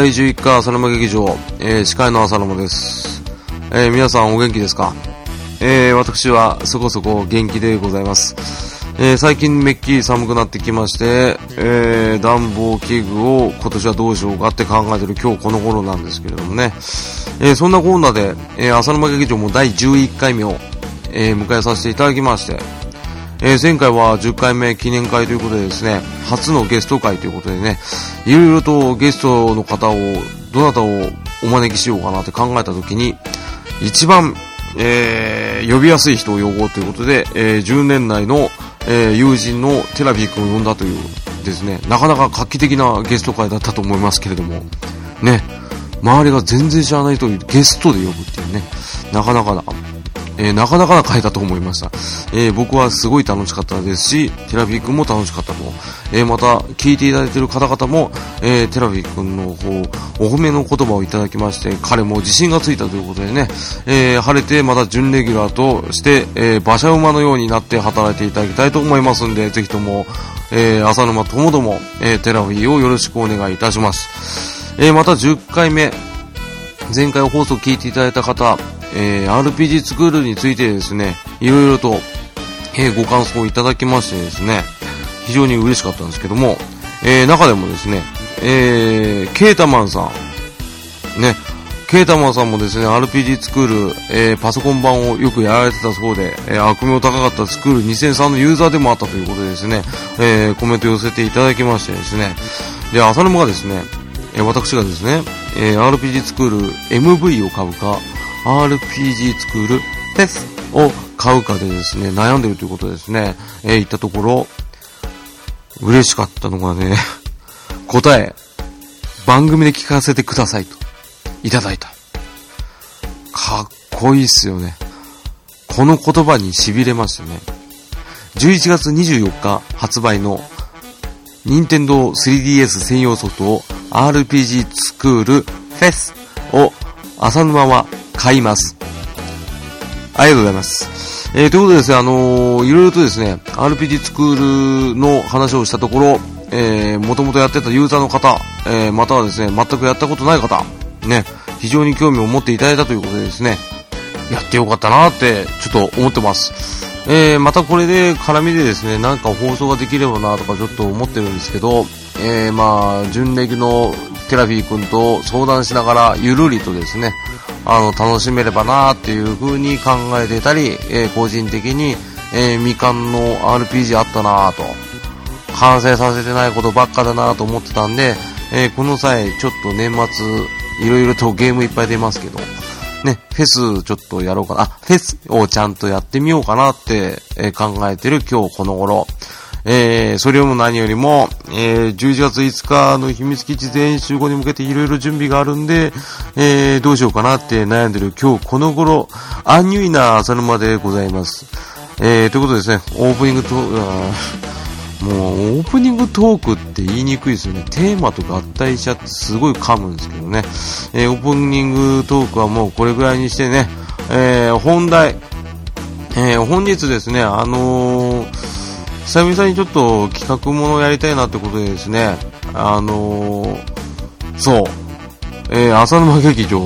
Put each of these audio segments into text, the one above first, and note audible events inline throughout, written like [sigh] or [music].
第11回浅沼劇場、えー、司会の浅沼です。えー、皆さんお元気ですか？えー、私はそこそこ元気でございます。えー、最近めっきり寒くなってきまして、えー、暖房器具を今年はどうしようかって考えてる今日この頃なんですけれどもね。えー、そんなコーナーで、えー、浅沼劇場も第11回目を、えー、迎えさせていただきまして、えー、前回は10回目記念会ということでですね、初のゲスト会ということでね、いろいろとゲストの方を、どなたをお招きしようかなって考えたときに、一番、えー、呼びやすい人を呼ぼうということで、えー、10年内の、えー、友人のテラビー君を呼んだというですね、なかなか画期的なゲスト会だったと思いますけれども、ね、周りが全然知らない人をゲストで呼ぶっていうね、なかなかな、えー、なかなかな回だと思いました。えー、僕はすごい楽しかったですし、テラフィー君も楽しかったと。えー、また、聞いていただいている方々も、えテラフィー君の方、お褒めの言葉をいただきまして、彼も自信がついたということでね、え晴れてまた準レギュラーとして、え馬車馬のようになって働いていただきたいと思いますんで、ぜひとも、え浅沼ともども、えテラフィーをよろしくお願いいたします。えまた10回目、前回放送聞いていただいた方、えー、RPG スクールについてですね、いろいろと、えー、ご感想をいただきましてですね、非常に嬉しかったんですけども、えー、中でもですね、えー、ケータマンさん、ね、ケータマンさんもですね、RPG スクール、えー、パソコン版をよくやられてたそうで、えー、悪名高かったスクール2003のユーザーでもあったということでですね、えー、コメント寄せていただきましてですね、で、浅沼がですね、えー、私がですね、えー、RPG スクール MV を買うか、RPG スクールフェスを買うかでですね、悩んでるということですね、えー、言ったところ、嬉しかったのがね、[laughs] 答え、番組で聞かせてくださいと、いただいた。かっこいいっすよね。この言葉に痺れましたね。11月24日発売の任天堂 3DS 専用ソフトを RPG スクールフェスを浅沼は買います。ありがとうございます。えー、ということでですね、あのー、いろいろとですね、RPG スクールの話をしたところ、えー、もともとやってたユーザーの方、えー、またはですね、全くやったことない方、ね、非常に興味を持っていただいたということでですね、やってよかったなって、ちょっと思ってます。えー、またこれで絡みでですね、なんか放送ができればなとかちょっと思ってるんですけど、えー、まあ、純レギのテラフィー君と相談しながら、ゆるりとですね、あの、楽しめればなっていう風に考えてたり、えー、個人的に、えー、みかんの RPG あったなと、完成させてないことばっかだなと思ってたんで、えー、この際、ちょっと年末、いろいろとゲームいっぱい出ますけど、ね、フェスちょっとやろうかな、あ、フェスをちゃんとやってみようかなって、え、考えてる今日この頃、えー、それよりも何よりも、えー、11月5日の秘密基地全員集合に向けていろいろ準備があるんで、えー、どうしようかなって悩んでる今日この頃、アンニュイな浅沼でございます。えー、ということですね、オープニングと、もうオープニングトークって言いにくいですよね。テーマと合体しちゃってすごい噛むんですけどね。えー、オープニングトークはもうこれぐらいにしてね、えー、本題、えー、本日ですね、あのー久々にちょっと企画ものをやりたいなってことでですね、あのー、そう、えー、浅沼劇場、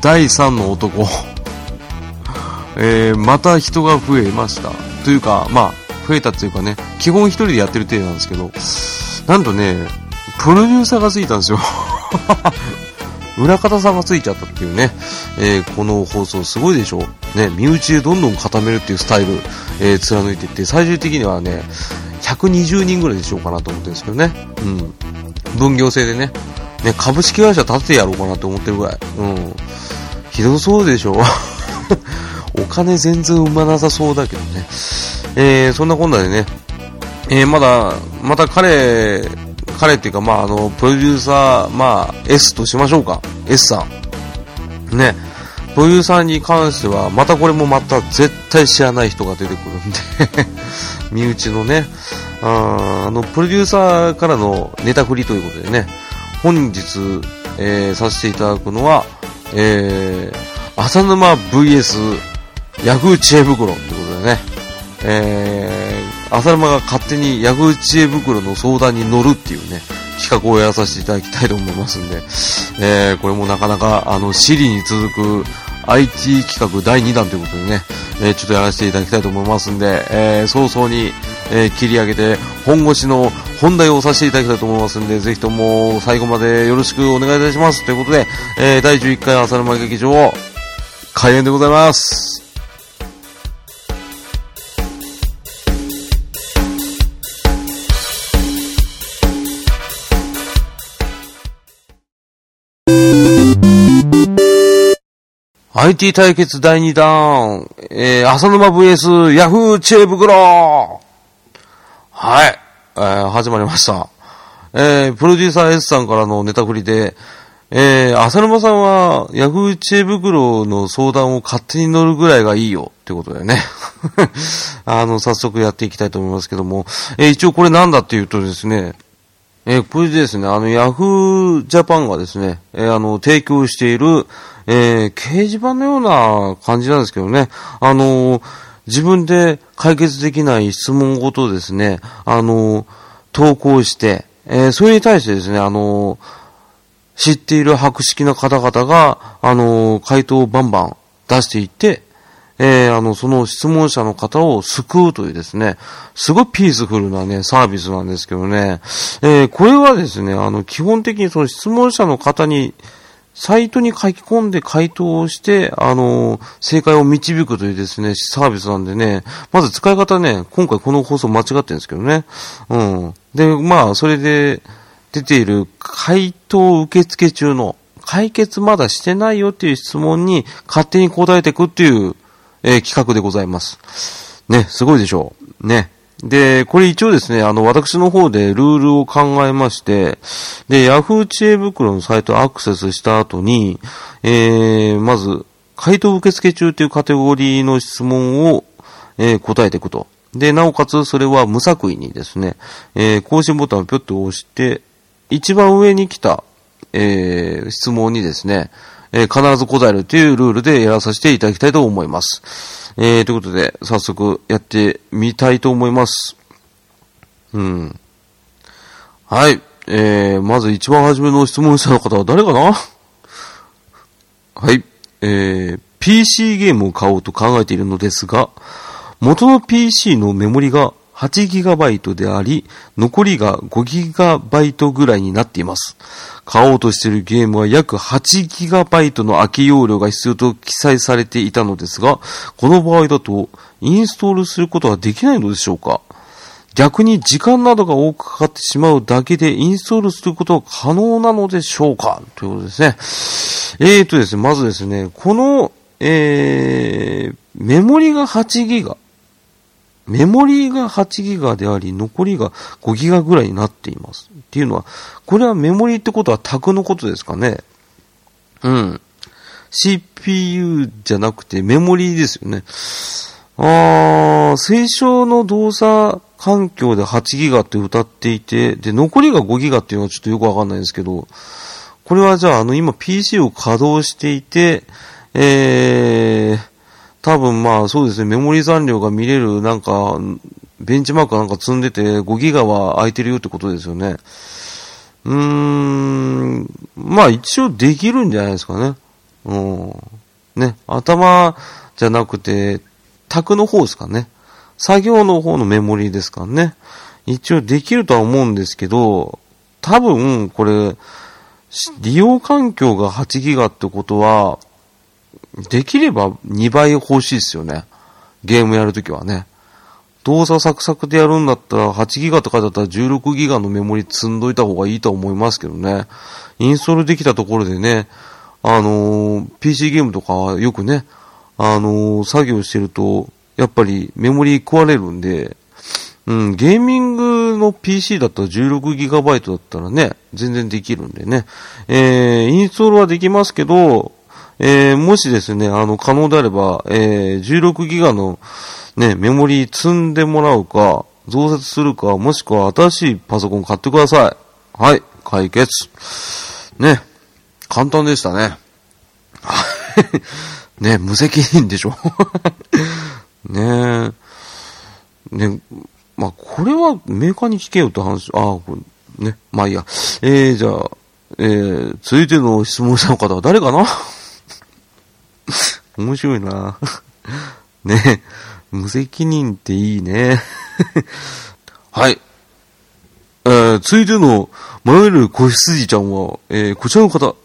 第3の男、[laughs] えー、また人が増えました。というか、まあ、増えたっていうかね、基本一人でやってる程度なんですけど、なんとね、プロデューサーがついたんですよ。[laughs] 裏方さんがついちゃったっていうね、えー、この放送すごいでしょね、身内でどんどん固めるっていうスタイル、えー、貫いていって、最終的にはね、120人ぐらいでしようかなと思ってるんですけどね。うん。分業制でね、ね、株式会社立ててやろうかなと思ってるぐらい。うん。ひどそうでしょ [laughs] お金全然生まなさそうだけどね。えー、そんなこんなでね、えー、まだ、また彼彼っていうか、まあ、あの、プロデューサー、まあ、S としましょうか。S さん。ね。プロデューサーに関しては、またこれもまた絶対知らない人が出てくるんで [laughs] 身内のね、あの、プロデューサーからのネタ振りということでね、本日、えー、させていただくのは、えー、浅沼 VS ヤフー知恵袋ということでね、えー、浅沼が勝手にヤフー知恵袋の相談に乗るっていうね、企画をやらさせていただきたいと思いますんで、えー、これもなかなか、あの、シリに続く IT 企画第2弾ということでね、えー、ちょっとやらせていただきたいと思いますんで、えー、早々に、えー、切り上げて、本腰の本題をさせていただきたいと思いますんで、ぜひとも最後までよろしくお願いいたします。ということで、えー、第11回浅沼劇場、開演でございます。IT 対決第2弾、えー、浅沼 VS ヤフー知恵袋はい、えー、始まりました。えー、プロデューサー S さんからのネタ振りで、えー、浅沼さんはヤフー知恵袋の相談を勝手に乗るぐらいがいいよ。ってことだよね。[laughs] あの、早速やっていきたいと思いますけども、えー、一応これなんだっていうとですね、えー、これでですね、あの、ヤフージャパンがですね、えー、あの、提供している、えー、掲示板のような感じなんですけどね、あの自分で解決できない質問ごとですね、あの投稿して、えそれに対してですね、あの知っている博識な方々が、あの回答をバンバン出していって、えー、あの、その質問者の方を救うというですね、すごいピースフルなね、サービスなんですけどね、えー、これはですね、あの、基本的にその質問者の方に、サイトに書き込んで回答をして、あの、正解を導くというですね、サービスなんでね、まず使い方ね、今回この放送間違ってるんですけどね。うん。で、まあ、それで出ている回答受付中の、解決まだしてないよっていう質問に勝手に答えていくっていう、えー、企画でございます。ね、すごいでしょう。ね。で、これ一応ですね、あの、私の方でルールを考えまして、で、Yahoo 知恵袋のサイトアクセスした後に、えー、まず、回答受付中というカテゴリーの質問を、えー、答えていくと。で、なおかつ、それは無作為にですね、えー、更新ボタンをぴょっと押して、一番上に来た、えー、質問にですね、えー、必ず答えるというルールでやらさせていただきたいと思います。えー、ということで、早速やってみたいと思います。うん。はい。えー、まず一番初めの質問者の方は誰かな？はい。えー、PC ゲームを買おうと考えているのですが、元の PC のメモリが 8GB であり、残りが 5GB ぐらいになっています。買おうとしているゲームは約 8GB の空き容量が必要と記載されていたのですが、この場合だとインストールすることはできないのでしょうか？逆に時間などが多くかかってしまうだけでインストールすることは可能なのでしょうか？ということですね。えーとですね、まずですね、この、えー、メモリが8ギガ。メモリーが8ギガであり、残りが5ギガぐらいになっています。っていうのは、これはメモリーってことはタグのことですかね？うん。CPU じゃなくてメモリーですよね。あー、推奨の動作環境で8ギガって歌っていて、で、残りが5ギガっていうのはちょっとよくわかんないんですけど、これはじゃあ、あの、今 PC を稼働していて、えー、多分まあそうですね、メモリ残量が見れるなんか、ベンチマークなんか積んでて5ギガは空いてるよってことですよね。うーん、まあ一応できるんじゃないですかね。うん。ね、頭じゃなくて、卓の方ですかね。作業の方のメモリですかね。一応できるとは思うんですけど、多分これ、利用環境が8ギガってことは、できれば2倍欲しいですよね。ゲームやるときはね。動作サクサクでやるんだったら、8ギガとかだったら16ギガのメモリ積んどいた方がいいと思いますけどね。インストールできたところでね、あのー、PC ゲームとかよくね、あのー、作業してると、やっぱりメモリ壊れるんで、うん、ゲーミングの PC だったら 16GB だったらね、全然できるんでね。えー、インストールはできますけど、えー、もしですね、あの、可能であれば、えー、16ギガのね、メモリー積んでもらうか、増設するか、もしくは新しいパソコン買ってください。はい、解決。ね、簡単でしたね。[laughs] ね、無責任でしょ。[laughs] ねね、まあ、これはメーカーに聞けよって話、ああ、これ、ね。まあいいや。えー、じゃあ、えー、続いての質問者の方は誰かな？面白いな [laughs] ね無責任っていいね [laughs] はい。えー、続いての迷える子羊ちゃんは、えー、こちらの方。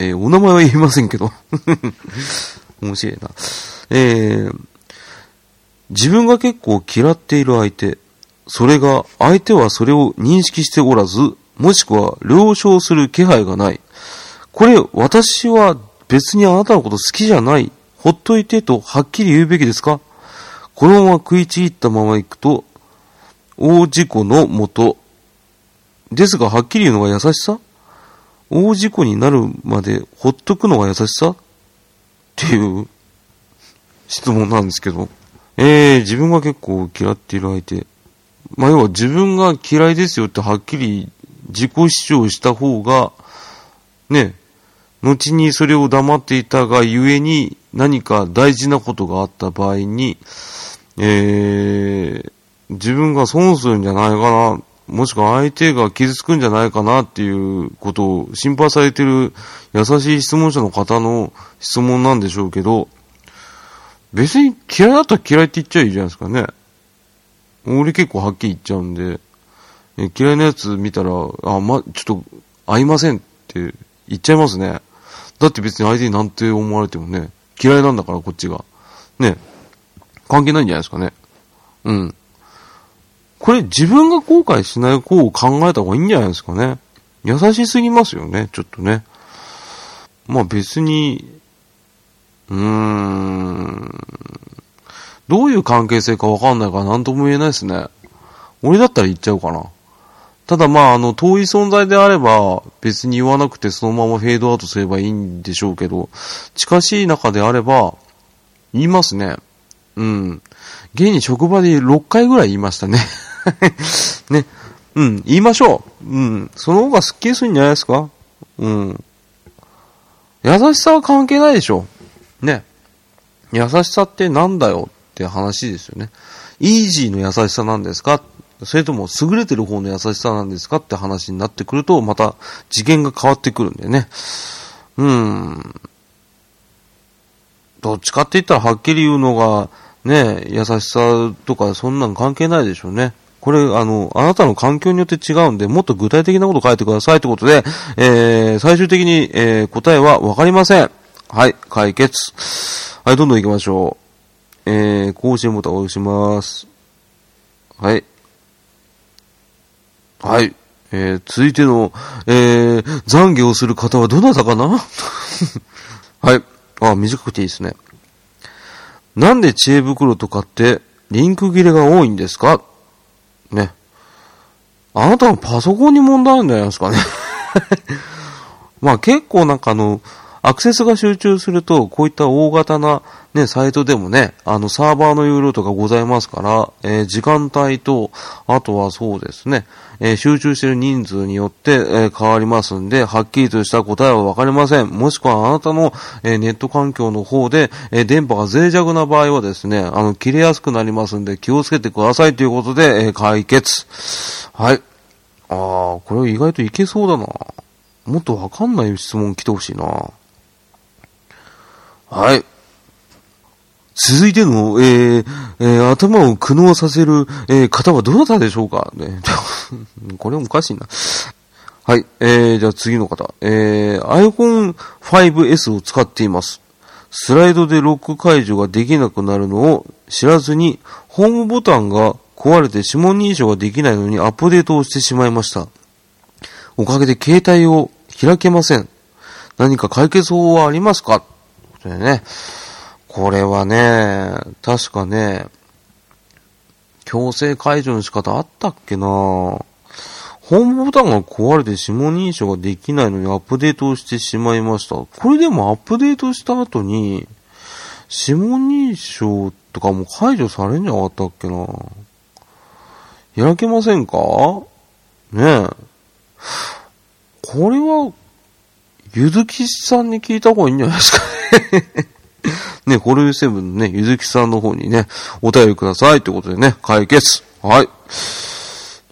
えー、お名前は言いませんけど。[laughs] 面白いな。えー、自分が結構嫌っている相手、それが相手はそれを認識しておらず、もしくは了承する気配がない。これ、私は別にあなたのこと好きじゃない。ほっといてとはっきり言うべきですか？このまま食いちぎったまま行くと、大事故のもと。ですが、はっきり言うのが優しさ？大事故になるまでほっとくのが優しさ？っていう質問なんですけど。えー、自分が結構嫌っている相手。まあ、要は自分が嫌いですよってはっきり自己主張した方が、ね、後にそれを黙っていたがゆえに何か大事なことがあった場合に、えー、自分が損するんじゃないかな、もしくは相手が傷つくんじゃないかなっていうことを心配されてる優しい質問者の方の質問なんでしょうけど、別に嫌いだったら嫌いって言っちゃいいじゃないですかね。俺結構はっきり言っちゃうんで、嫌いなやつ見たら、あ、ま、ちょっと合いませんって言っちゃいますね。だって別に相手になんて思われてもね、嫌いなんだからこっちが。ね。関係ないんじゃないですかね。うん。これ自分が後悔しない方を考えた方がいいんじゃないですかね。優しすぎますよね、ちょっとね。まあ別に、うーん、どういう関係性かわかんないから何とも言えないですね。俺だったら言っちゃうかな。ただまあ、あの、遠い存在であれば、別に言わなくてそのままフェードアウトすればいいんでしょうけど、近しい中であれば、言いますね。うん。現に職場で6回ぐらい言いましたね。[laughs] ね。うん、言いましょう。うん。その方がスッキリするんじゃないですかうん。優しさは関係ないでしょ。ね。優しさってなんだよって話ですよね。イージーの優しさなんですかそれとも優れてる方の優しさなんですかって話になってくると、また次元が変わってくるんでね。うん。どっちかって言ったらはっきり言うのが、ね、優しさとかそんなん関係ないでしょうね。これ、あの、あなたの環境によって違うんで、もっと具体的なこと書いてくださいってことで、えー、最終的に、えー、答えはわかりません。はい、解決。はい、どんどん行きましょう。えー、更新ボタンを押します。はい。はい。えー、続いての、えー、懺悔をする方はどなたかな？[laughs] はい。あ、短くていいですね。なんで知恵袋とかってリンク切れが多いんですか？ね。あなたのパソコンに問題あるんじゃないですかね [laughs] まあ結構なんかあの、アクセスが集中すると、こういった大型なね、サイトでもね、あの、サーバーの容量とかございますから、えー、時間帯と、あとはそうですね、えー、集中してる人数によって、えー、変わりますんで、はっきりとした答えはわかりません。もしくはあなたの、えネット環境の方で、え電波が脆弱な場合はですね、あの、切れやすくなりますんで、気をつけてくださいということで、え解決。はい。あー、これ意外といけそうだな。もっとわかんない質問来てほしいな。はい。続いての、えー、えー、頭を苦悩させる、えー、方はどなたでしょうか？ね。[laughs] これおかしいな。はい。えー、じゃあ次の方。えー、iPhone 5S を使っています。スライドでロック解除ができなくなるのを知らずに、ホームボタンが壊れて指紋認証ができないのにアップデートをしてしまいました。おかげで携帯を開けません。何か解決法はありますか？でね、これはね、確かね、強制解除の仕方あったっけなホームボタンが壊れて指紋認証ができないのにアップデートをしてしまいました。これでもアップデートした後に、指紋認証とかも解除されんじゃなかったっけな開けませんか？ねえ。これは、ゆずきさんに聞いた方がいいんじゃないですかね [laughs] ね、コルセブンね、ゆずきさんの方にね、お便りくださいってことでね、解決。はい。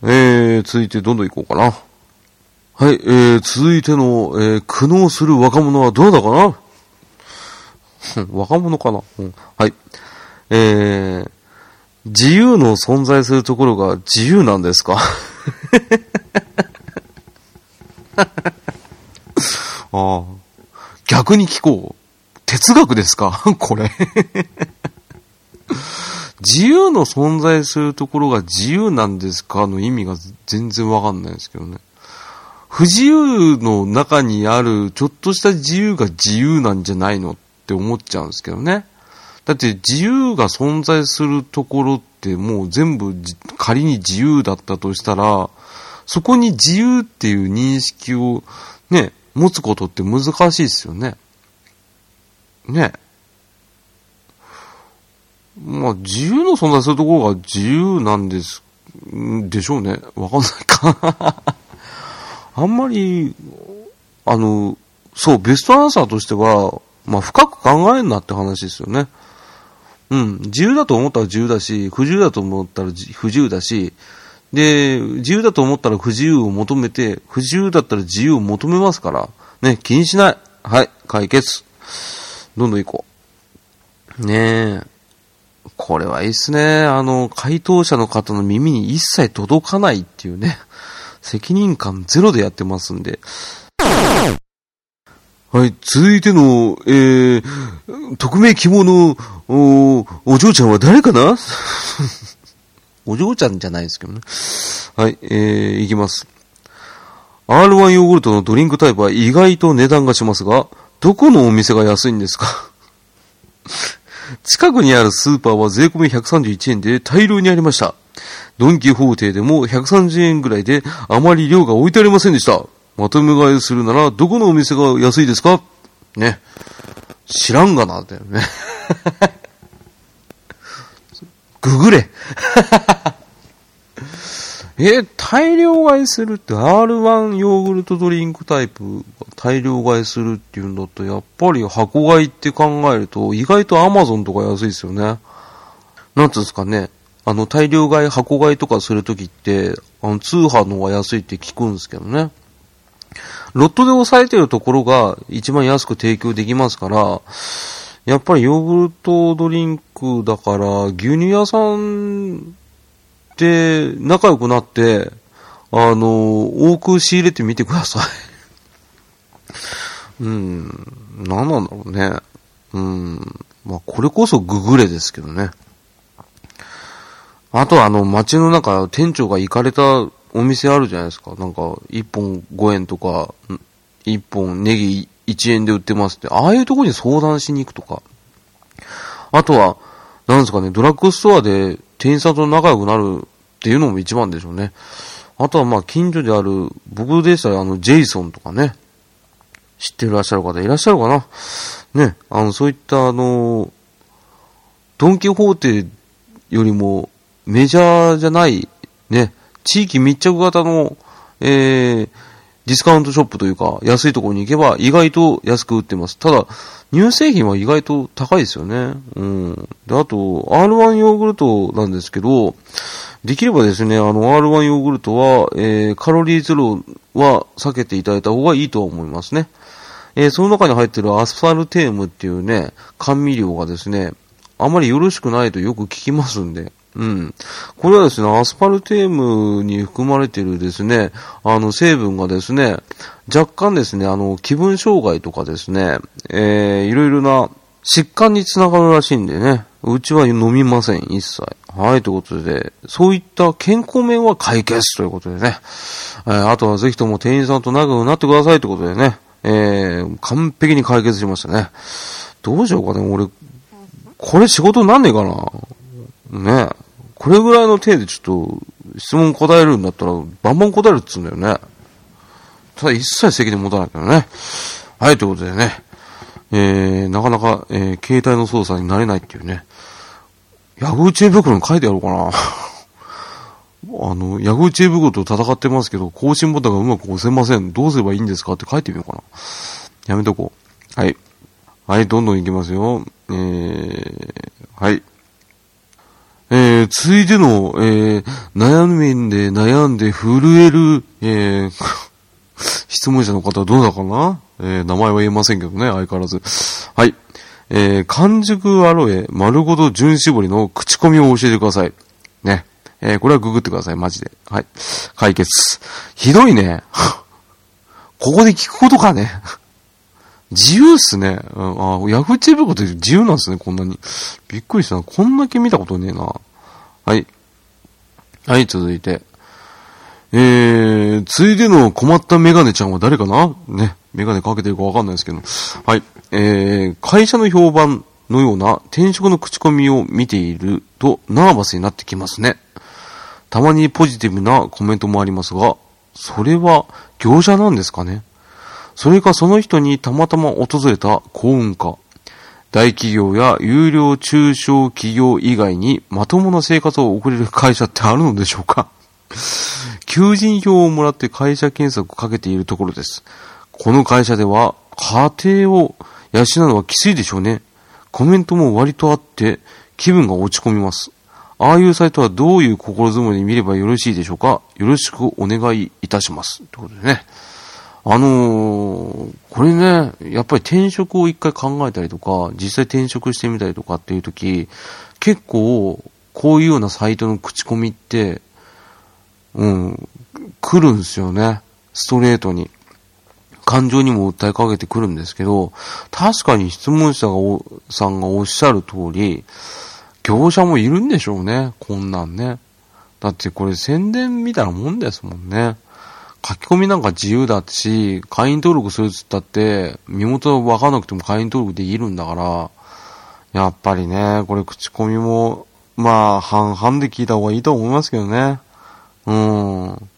えー、続いてどんどん行こうかな。はい、えー、続いての、えー、苦悩する若者はどうだかな若者かな、うん、はい。えー、自由の存在するところが自由なんですか？[laughs] ああ。逆に聞こう。哲学ですか？[laughs] これ自由の存在するところが自由なんですかの意味が全然わかんないですけどね。不自由の中にあるちょっとした自由が自由なんじゃないのって思っちゃうんですけどね。だって自由が存在するところってもう全部仮に自由だったとしたら、そこに自由っていう認識をね、持つことって難しいですよね。ね。まあ、自由の存在するところが自由なんです、でしょうね。わかんないか [laughs] あんまり、あの、そう、ベストアンサーとしては、まあ、深く考えんなって話ですよね。うん、自由だと思ったら自由だし、不自由だと思ったら不自由だし、で、自由だと思ったら不自由を求めて、不自由だったら自由を求めますから、ね、気にしない。はい、解決。どんどん行こう。ねえ。これはいいっすね。あの、回答者の方の耳に一切届かないっていうね。[laughs] 責任感ゼロでやってますんで。はい、続いての、えー、匿名希望の、お、お嬢ちゃんは誰かな？お嬢ちゃんじゃないですけどね。はい、えー、いきます。R1 ヨーグルトのドリンクタイプは意外と値段がしますが、どこのお店が安いんですか？[laughs] 近くにあるスーパーは税込み131円で大量にありました。ドンキホーテでも130円ぐらいであまり量が置いてありませんでした。まとめ買いするならどこのお店が安いですか？ね。知らんがな、だよね。ググれ [laughs] え、大量買いするって R1 ヨーグルトドリンクタイプ大量買いするっていうんだと、やっぱり箱買いって考えると、意外と Amazon とか安いですよね。なんつうんですかね。あの、大量買い、箱買いとかするときって、あの、通販の方が安いって聞くんですけどね。ロットで抑えてるところが一番安く提供できますから、やっぱりヨーグルトドリンクだから、牛乳屋さんで仲良くなって、あの、多く仕入れてみてください。[laughs] うん、何なんだろうね。うん、まあ、これこそググレですけどね。あとはあの、街の中、店長が行かれたお店あるじゃないですか。なんか、1本5円とか、1本ネギ1円で売ってますって、ああいうとこに相談しに行くとか。あとは、なんですかね、ドラッグストアで店員さんと仲良くなるっていうのも一番でしょうね。あとはまあ近所である、僕でしたらあの、ジェイソンとかね、知ってらっしゃる方いらっしゃるかなね、あの、そういったあの、ドンキホーテよりもメジャーじゃない、ね、地域密着型の、えー、ディスカウントショップというか、安いところに行けば意外と安く売ってます。ただ、乳製品は意外と高いですよね。うん。で、あと、R1 ヨーグルトなんですけど、できればですね、あの、R1 ヨーグルトは、えー、カロリーゼロは避けていただいた方がいいとは思いますね。えー、その中に入ってるアスファルテームっていうね、甘味料がですね、あまりよろしくないとよく聞きますんで、うん。これはですね、アスパルテームに含まれているですね、あの成分がですね、若干ですね、あの、気分障害とかですね、えー、いろいろな疾患につながるらしいんでね、うちは飲みません、一切。はい、ということで、そういった健康面は解決ということでね、えー、あとはぜひとも店員さんと仲良くなってくださいということでね、えー、完璧に解決しましたね。どうしようかね、俺、これ仕事なんねえかなねこれぐらいの手でちょっと質問答えるんだったら、バンバン答えるっつうんだよね。ただ一切責任持たないからね。はい、ということでね。えー、なかなか、えー、携帯の操作になれないっていうね。ヤフー知恵袋に書いてやろうかな。[laughs] あの、ヤフー知恵袋と戦ってますけど、更新ボタンがうまく押せません。どうすればいいんですかって書いてみようかな。やめとこう。はい。はい、どんどんいきますよ。えー、はい。えー、ついでの、えー、悩みで悩んで震える、えー、[laughs] 質問者の方はどうだかな？えー、名前は言えませんけどね、相変わらず。はい。えー、完熟アロエ丸ごと純絞りの口コミを教えてください。ね。えー、これはググってください、マジで。はい。解決。ひどいね。[laughs] ここで聞くことかね。自由っすね。うん、あ、ヤフーチェーブこと自由なんですね、こんなに。びっくりしたな。こんだけ見たことねえな。はい。はい、続いて。えー、ついでの困ったメガネちゃんは誰かな？ね。メガネかけてるかわかんないですけど。はい。えー、会社の評判のような転職の口コミを見ているとナーバスになってきますね。たまにポジティブなコメントもありますが、それは業者なんですかね？それかその人にたまたま訪れた幸運か。大企業や有料中小企業以外にまともな生活を送れる会社ってあるのでしょうか求人票をもらって会社検索をかけているところです。この会社では家庭を養うのはきついでしょうね。コメントも割とあって気分が落ち込みます。ああいうサイトはどういう心づもりに見ればよろしいでしょうかよろしくお願いいたします。ということでね。あのー、これね、やっぱり転職を一回考えたりとか、実際転職してみたりとかっていう時、結構、こういうようなサイトの口コミって、うん、来るんですよね。ストレートに。感情にも訴えかけてくるんですけど、確かに質問者がさんがおっしゃる通り、業者もいるんでしょうね、こんなんね。だってこれ宣伝みたいなもんですもんね。書き込みなんか自由だし、会員登録するっつったって、身元わかんなくても会員登録できるんだから、やっぱりね、これ口コミも、まあ、半々で聞いた方がいいと思いますけどね。うん。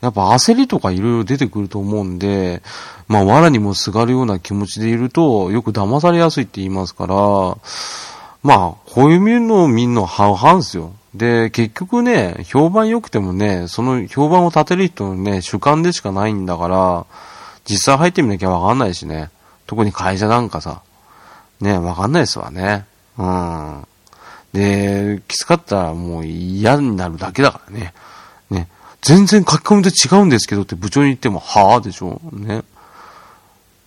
やっぱ焦りとかいろいろ出てくると思うんで、まあ、藁にもすがるような気持ちでいると、よく騙されやすいって言いますから、まあ、こういうのを見るのは半々ですよ。で、結局ね、評判良くてもね、その評判を立てる人のね、主観でしかないんだから、実際入ってみなきゃわかんないしね。特に会社なんかさ、ね、わかんないですわね。うん。で、きつかったらもう嫌になるだけだからね。ね。全然書き込みと違うんですけどって部長に言っても、はぁでしょ。ね。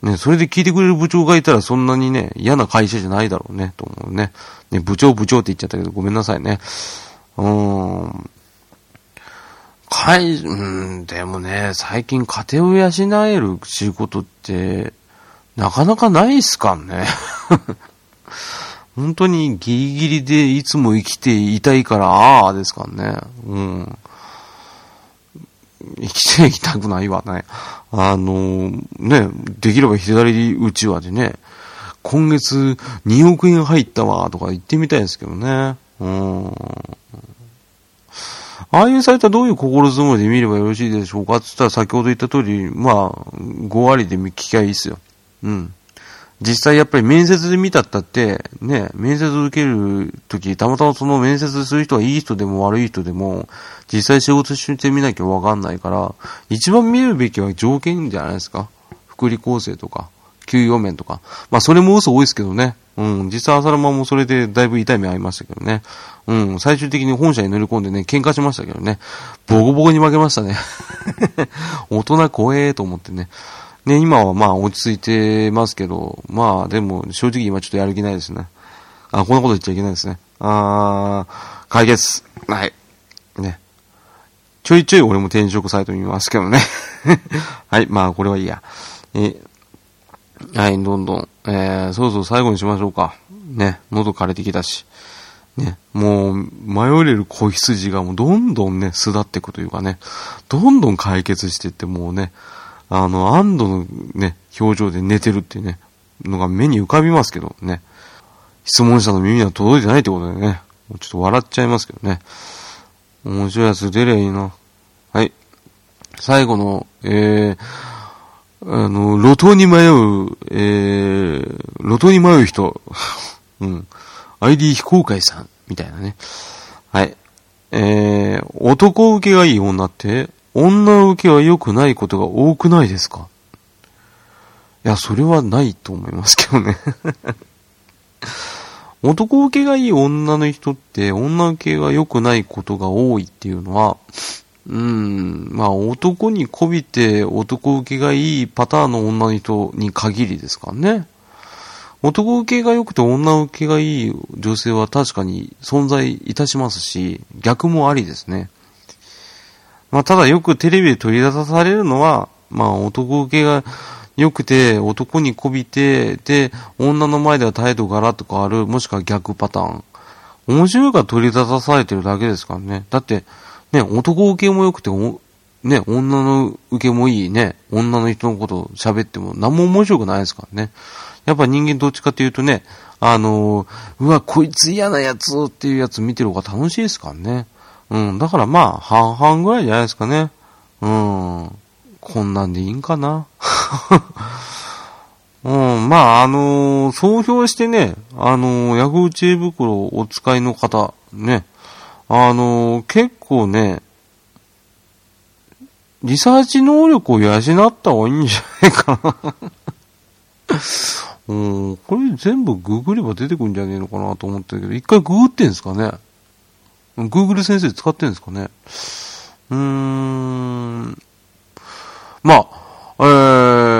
ね、それで聞いてくれる部長がいたらそんなにね、嫌な会社じゃないだろうね、と思うね。ね、部長部長って言っちゃったけどごめんなさいね。うん。かい、うん、でもね、最近家庭を養える仕事って、なかなかないっすかんね。[laughs] 本当にギリギリでいつも生きていたいから、ああですかね。うん。生きていきたくないわね。あの、ね、できれば左打ちはでね、今月2億円入ったわ、とか言ってみたいですけどね。うん。ああいうサイトはどういう心づもりで見ればよろしいでしょうか？って言ったら先ほど言った通り、まあ、5割で聞きゃいいっすよ。うん。実際やっぱり面接で見たったって、ね、面接受けるとき、たまたまその面接する人はいい人でも悪い人でも、実際仕事してみなきゃわかんないから、一番見るべきは条件じゃないですか？福利厚生とか、給与面とか。まあそれも嘘多いですけどね。うん、実際浅沼もそれでだいぶ痛い目合いましたけどね。うん、最終的に本社に乗り込んでね、喧嘩しましたけどね。ボコボコに負けましたね。[laughs] 大人怖えと思ってね。ね、今はまあ落ち着いてますけど、まあでも正直今ちょっとやる気ないですね。あ、こんなこと言っちゃいけないですね。あー、解決。はい。ね。ちょいちょい俺も転職サイト見ますけどね。[laughs] はい、まあこれはいいや。え、はい、どんどん。えー、そろそろ最後にしましょうか。ね、喉枯れてきたし。ね、もう、迷れる子羊がもうどんどんね、巣立っていくというかね、どんどん解決していってもうね、あの、安堵のね、表情で寝てるっていうね、のが目に浮かびますけどね。質問者の耳には届いてないってことでね、もうちょっと笑っちゃいますけどね。面白いやつ出りゃいいな。はい。最後の、えー、あの、路頭に迷う、えー、路頭に迷う人。[laughs] うん。ID 非公開さん、みたいなね。はい。えー、男受けがいい女って、女受けは良くないことが多くないですか？いや、それはないと思いますけどね [laughs] 男受けがいい女の人って、女受けが良くないことが多いっていうのは、うん、まあ男にこびて男受けがいいパターンの女の人に限りですかね。男受けが良くて女受けがいい女性は確かに存在いたしますし、逆もありですね。まあただよくテレビで取り出されるのは、まあ男受けが良くて男にこびて、で、女の前では態度がらっと変わる、もしくは逆パターン。面白いから取り出されてるだけですからね。だって、ね、男受けも良くて、ね、女の受けもいいね、女の人のこと喋っても何も面白くないですからね。やっぱ人間どっちかっていうとね、あの、うわ、こいつ嫌なやつっていうやつ見てる方が楽しいですからね。うん、だからまあ、半々ぐらいじゃないですかね。うん、こんなんでいいんかな。[laughs] うん、まあ、あのー、総評してね、あのー、ヤフー知恵袋をお使いの方、ね、あのー、結構ね、リサーチ能力を養った方がいいんじゃないかな。[laughs] うん、これ全部ググれば出てくるんじゃねえのかなと思ったけど、一回ググってんすかね。グーグル先生使ってんですかね。うーん、まあ、えー、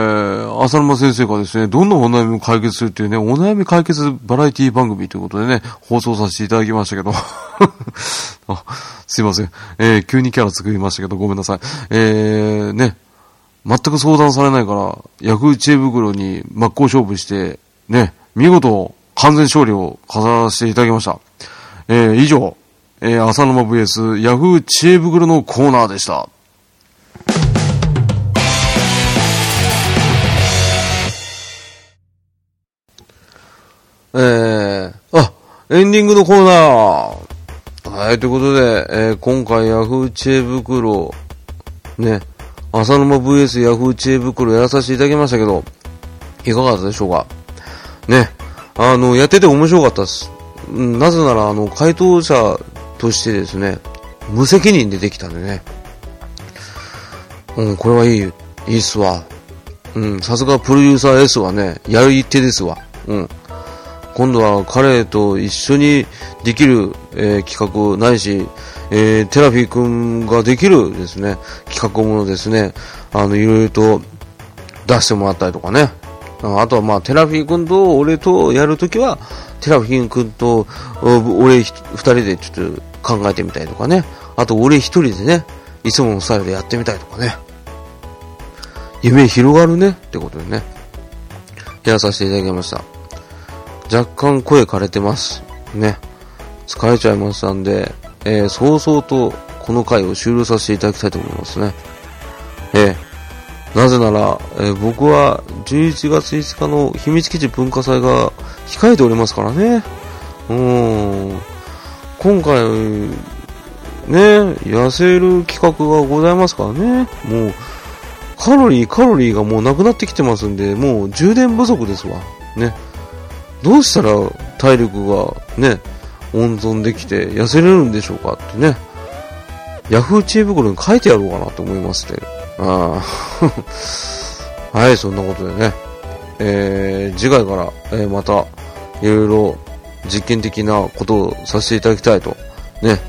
浅沼先生がですね、どんなお悩みも解決するっていうね、お悩み解決バラエティ番組ということでね、放送させていただきましたけど。[laughs] あすいません。えー、急にキャラ作りましたけど、ごめんなさい。えー、ね、全く相談されないから、ヤフー知恵袋に真っ向勝負して、ね、見事、完全勝利を飾らせていただきました。えー、以上、えー、浅沼 VS ヤフー知恵袋のコーナーでした。えー、あ、エンディングのコーナー。はい、ということで、えー、今回ヤフー知恵袋、ね、浅沼 VS ヤフー知恵袋やらさせていただきましたけど、いかがだったでしょうか？ね、あの、やってて面白かったです。なぜなら、あの、回答者としてですね、無責任でできたんでね。うん、これはいい、いいっすわ。うん、さすがプロデューサー S はね、やる一手ですわ。うん。今度は彼と一緒にできる、えー、企画ないし、えー、テラフィー君ができるですね、企画ものですね、あの、いろいろと出してもらったりとかね。あとはまあ、テラフィー君と俺とやるときは、テラフィー君と俺二人でちょっと考えてみたりとかね。あと俺一人でね、いつものスタイルでやってみたりとかね。夢広がるねってことでね、やらさせていただきました。若干声枯れてます。ね。疲れちゃいましたんで、えー、早々とこの回を終了させていただきたいと思いますね。えー、なぜなら、えー、僕は11月5日の秘密基地文化祭が控えておりますからね。うん。今回、ね、痩せる企画がございますからね。もう、カロリー、カロリーがもうなくなってきてますんで、もう充電不足ですわ。ね。どうしたら体力がね、温存できて痩せれるんでしょうかってね、ヤフー知恵袋に書いてやろうかなと思いますね。あ [laughs] はい、そんなことでね、えー、次回から、えー、また、いろいろ実験的なことをさせていただきたいと、ね、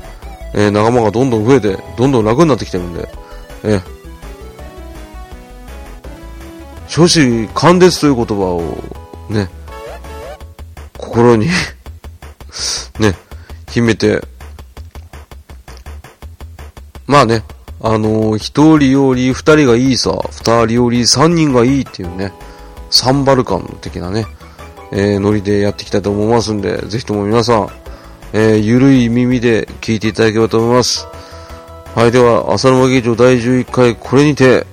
えー、仲間がどんどん増えて、どんどん楽になってきてるんで、えー、少子貫徹という言葉をね、心にね、秘めて、まあね、あのー、一人より二人がいいさ、二人より三人がいいっていうね、サンバルカン的なね、えー、ノリでやっていきたいと思いますんで、ぜひとも皆さん、えー、ゆるい耳で聞いていただければと思います。はい、では、浅沼劇場第11回、これにて、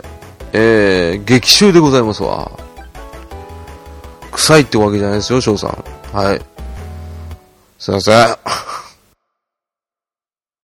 えー、劇中でございますわ。臭いってわけじゃないですよ、翔さん。はい。すいません。